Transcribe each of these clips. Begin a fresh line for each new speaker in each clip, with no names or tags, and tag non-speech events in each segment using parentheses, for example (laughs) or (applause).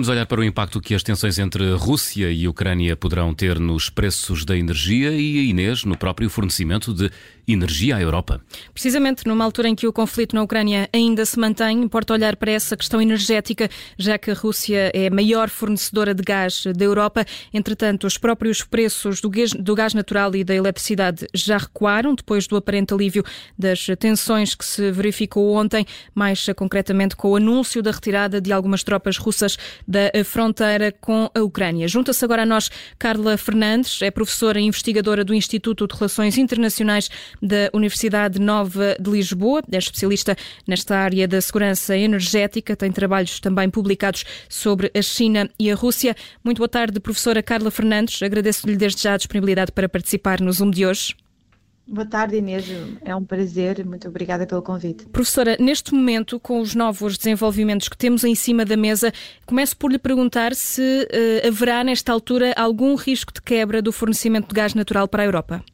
Vamos olhar para o impacto que as tensões entre Rússia e Ucrânia poderão ter nos preços da energia e a Inês no próprio fornecimento de energia à Europa.
Precisamente numa altura em que o conflito na Ucrânia ainda se mantém, importa olhar para essa questão energética, já que a Rússia é a maior fornecedora de gás da Europa. Entretanto, os próprios preços do gás natural e da eletricidade já recuaram depois do aparente alívio das tensões que se verificou ontem, mais concretamente com o anúncio da retirada de algumas tropas russas da fronteira com a Ucrânia. Junta-se agora a nós Carla Fernandes, é professora e investigadora do Instituto de Relações Internacionais da Universidade Nova de Lisboa, é especialista nesta área da segurança energética, tem trabalhos também publicados sobre a China e a Rússia. Muito boa tarde, professora Carla Fernandes. Agradeço-lhe desde já a disponibilidade para participar no Zoom de hoje.
Boa tarde, Inês. É um prazer. Muito obrigada pelo convite.
Professora, neste momento, com os novos desenvolvimentos que temos em cima da mesa, começo por lhe perguntar se uh, haverá, nesta altura, algum risco de quebra do fornecimento de gás natural para a Europa.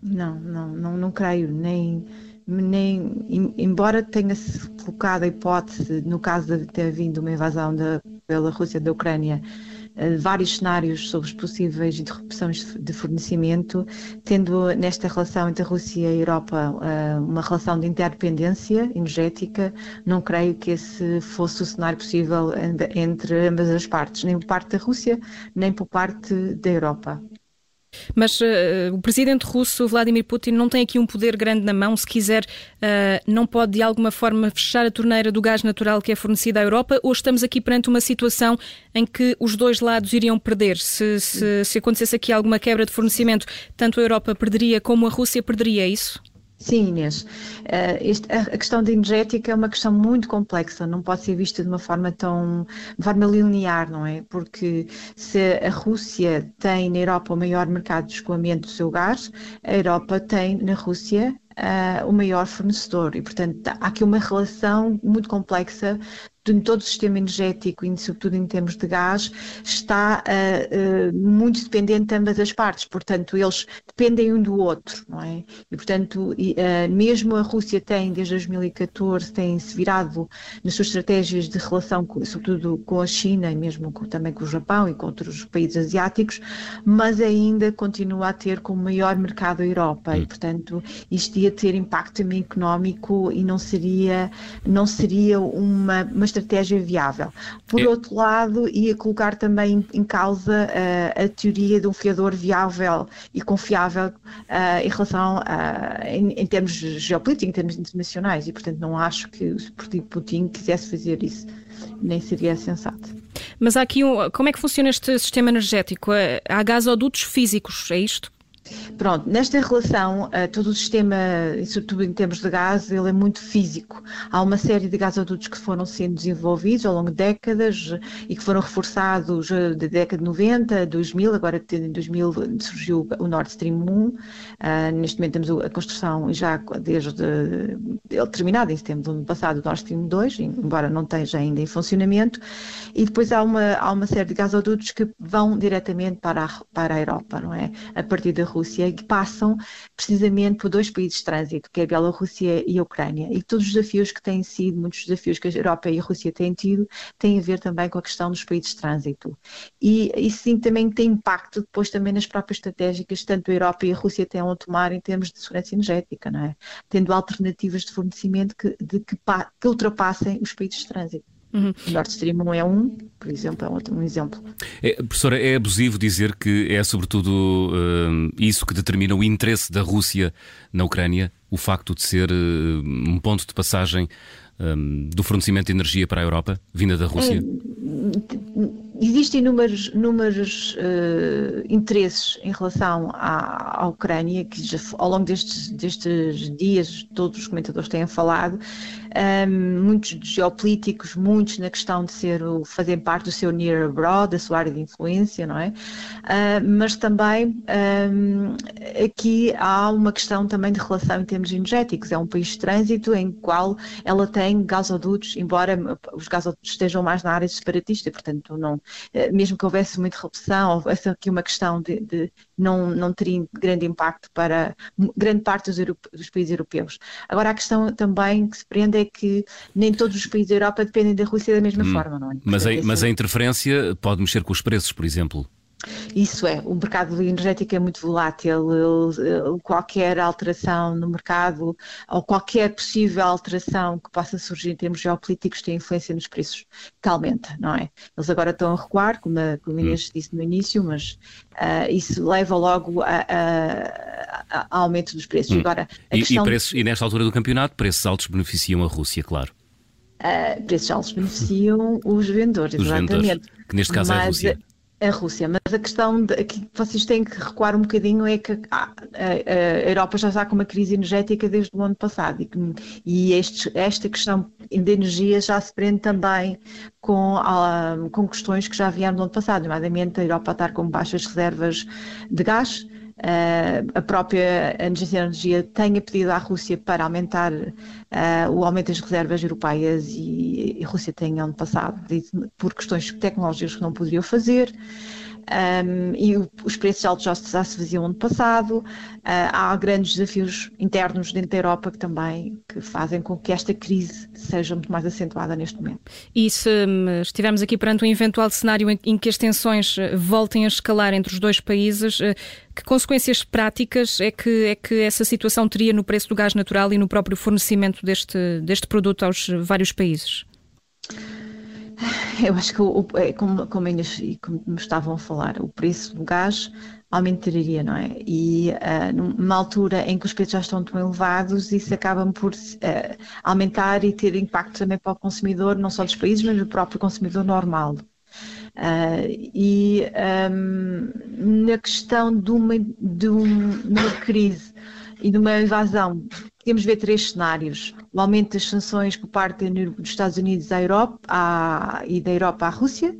Não, não, não, não creio, nem, nem embora tenha-se colocado a hipótese, no caso de ter vindo uma invasão da, pela Rússia da Ucrânia, vários cenários sobre possíveis interrupções de fornecimento, tendo nesta relação entre a Rússia e a Europa eh, uma relação de interdependência energética, não creio que esse fosse o cenário possível entre ambas as partes, nem por parte da Rússia, nem por parte da Europa.
Mas uh, o presidente russo, Vladimir Putin, não tem aqui um poder grande na mão. Se quiser, uh, não pode de alguma forma fechar a torneira do gás natural que é fornecido à Europa? Ou estamos aqui perante uma situação em que os dois lados iriam perder? Se, se, se acontecesse aqui alguma quebra de fornecimento, tanto a Europa perderia como a Rússia perderia, é isso?
Sim, Inês. A, a, questão da energética é uma questão muito complexa, não pode ser vista de uma forma tão de forma linear, não é? Porque se a Rússia tem na Europa o maior mercado de escoamento do seu gás, a Europa tem na Rússia Uh, o maior fornecedor. E, portanto, há aqui uma relação muito complexa de todo o sistema energético e sobretudo em termos de gás está uh, uh, muito dependente de ambas as partes, portanto eles dependem um do outro, não é? E portanto e, uh, mesmo a Rússia tem desde 2014 tem se virado nas suas estratégias de relação, com, sobretudo com a China e mesmo com, também com o Japão e com outros países asiáticos, mas ainda continua a ter como maior mercado a Europa. E portanto isto ia ter impacto também económico e não seria não seria uma, uma estratégia viável. Por é. outro lado, ia colocar também em causa uh, a teoria de um fiador viável e confiável uh, em relação a, em, em, termos geopolíticos, em termos internacionais, e portanto não acho que o Putin quisesse fazer isso, nem seria sensato.
Mas há aqui um, como é que funciona este sistema energético? Há gasodutos físicos, é isto?
Pronto, nesta relação, uh, todo o sistema, sobretudo em termos de gás, ele é muito físico. Há uma série de gasodutos que foram sendo desenvolvidos ao longo de décadas e que foram reforçados uh, da década de 90, 2000, agora em 2000 surgiu o Nord Stream 1. Uh, neste momento temos a construção já desde ele terminado em setembro do ano passado, o Nord Stream 2, embora não esteja ainda em funcionamento. E depois há uma, há uma série de gasodutos que vão diretamente para a, para a Europa, não é? A partir da Rússia, que passam precisamente por dois países de trânsito, que é a Bielorrússia e a Ucrânia. E todos os desafios que têm sido, muitos desafios que a Europa e a Rússia têm tido, têm a ver também com a questão dos países de trânsito. E isso sim também tem impacto depois também nas próprias estratégicas tanto a Europa e a Rússia têm a tomar em termos de segurança energética, não é? Tendo alternativas de fornecimento que, de, que, que ultrapassem os países de trânsito. Uhum. Nord Stream 1 é um, por exemplo, é outro, um exemplo.
É, professora, é abusivo dizer que é sobretudo uh, isso que determina o interesse da Rússia na Ucrânia, o facto de ser uh, um ponto de passagem um, do fornecimento de energia para a Europa, vinda da Rússia?
É, existem inúmeros, inúmeros uh, interesses em relação à, à Ucrânia, que já, ao longo destes, destes dias todos os comentadores têm falado, um, muitos geopolíticos, muitos na questão de ser fazer parte do seu near abroad, da sua área de influência, não é? Uh, mas também um, aqui há uma questão também de relação em termos energéticos. É um país de trânsito em qual ela tem gasodutos, embora os gasodutos estejam mais na área separatista, portanto, não, mesmo que houvesse muita interrupção, houvesse aqui uma questão de, de não, não teria grande impacto para grande parte dos, dos, países europeus. Agora, a questão também que se prende é que nem todos os países da Europa dependem da Rússia da mesma hum, forma, não é?
Mas, a, mas a interferência pode mexer com os preços, por exemplo?
Isso é, o mercado energético é muito volátil, qualquer alteração no mercado ou qualquer possível alteração que possa surgir em termos geopolíticos tem influência nos preços, talmente, não é? Eles agora estão a recuar, como a, como Inês hum. disse no início, mas uh, isso leva logo a, a, a, aumento dos preços. Hum. Agora,
e, e, preços, e nesta altura do campeonato, preços altos beneficiam a Rússia, claro.
Uh, preços altos beneficiam os vendedores, os exatamente. Vendedores,
que neste caso mas, é a Rússia
a Rússia, mas a questão de, que vocês têm que recuar um bocadinho é que a, a, Europa já está com uma crise energética desde o ano passado e, e este, esta questão de energia já se prende também com, a, com questões que já vieram do ano passado, nomeadamente a Europa estar com baixas reservas de gás, Uh, a própria Agência de Energia tenha pedido à Rússia para aumentar uh, o aumento das reservas europeias e, e a Rússia tem ano passado, por questões tecnológicas que não poderiam fazer um, e os preços altos já, já, se faziam ano passado. Uh, há grandes desafios internos dentro da Europa que também que fazem com que esta crise seja muito mais acentuada neste momento.
E se hum, estivermos aqui perante um eventual cenário em, em que as tensões eh, voltem a escalar entre os dois países, eh, que consequências práticas é que, é que essa situação teria no preço do gás natural e no próprio fornecimento deste, deste produto aos vários países? (laughs)
Eu acho que, o, é, como, como, ainda, como me estavam a falar, o preço do gás aumentaria, não é? E uh, numa altura em que os preços já estão tão elevados, isso acaba por uh, aumentar e ter impacto também para o consumidor, não só dos países, mas do próprio consumidor normal. Uh, e um, na questão de uma, de uma crise e de uma invasão podemos ver três cenários. O aumento das sanções por parte dos Estados Unidos à Europa à, e da Europa à Rússia,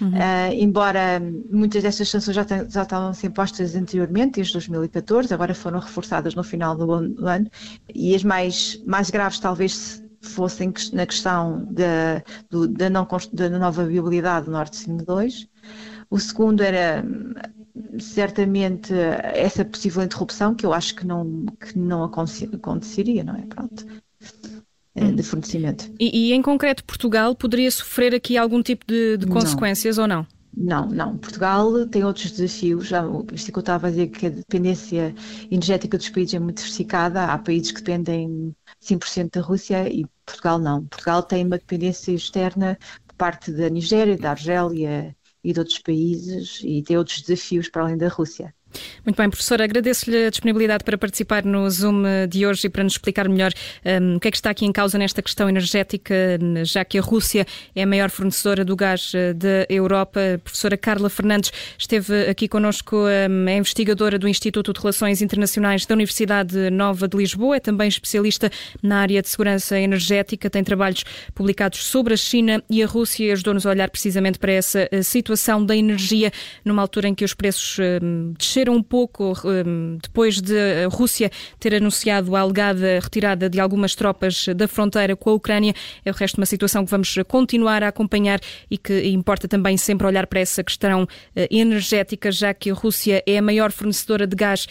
uhum. uh, embora muitas destas sanções já, já estavam sendo postas anteriormente, desde 2014, agora foram reforçadas no final do ano, e as mais, mais graves talvez fossem na questão da, do, da, não, da nova viabilidade do Nord Stream 2. O segundo era certamente essa possível interrupção que eu acho que não, que não aconteceria, não é? Pronto. É, hum. De fornecimento.
E, e, em concreto, Portugal poderia sofrer aqui algum tipo de, de consequências
não.
ou não?
Não, não. Portugal tem outros desafios. Isto que eu estava a dizer que a dependência energética dos países é muito diversificada. Há países que dependem 100% da Rússia e Portugal não. Portugal tem uma dependência externa por parte da Nigéria, da Argélia e de outros países e tem outros desafios para além da Rússia.
Muito bem, professora, agradeço-lhe a disponibilidade para participar no Zoom de hoje e para nos explicar melhor um, o que é que está aqui em causa nesta questão energética, já que a Rússia é a maior fornecedora do gás uh, da Europa. A professora Carla Fernandes esteve aqui connosco, um, é investigadora do Instituto de Relações Internacionais da Universidade Nova de Lisboa, é também especialista na área de segurança energética, tem trabalhos publicados sobre a China e a Rússia e ajudou-nos a olhar precisamente para essa uh, situação da energia numa altura em que os preços um, desceram um pouco um, depois de a Rússia ter anunciado a alegada retirada de algumas tropas da fronteira com a Ucrânia. É o resto uma situação que vamos continuar a acompanhar e que importa também sempre olhar para essa questão uh, energética, já que a Rússia é a maior fornecedora de gás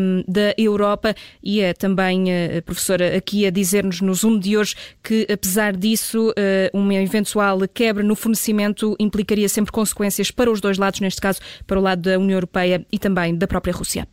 um, da Europa e é também a professora aqui a dizer-nos no Zoom de hoje que, apesar disso, uh, uma eventual quebra no fornecimento implicaria sempre consequências para os dois lados, neste caso para o lado da União Europeia e também da própria Rússia.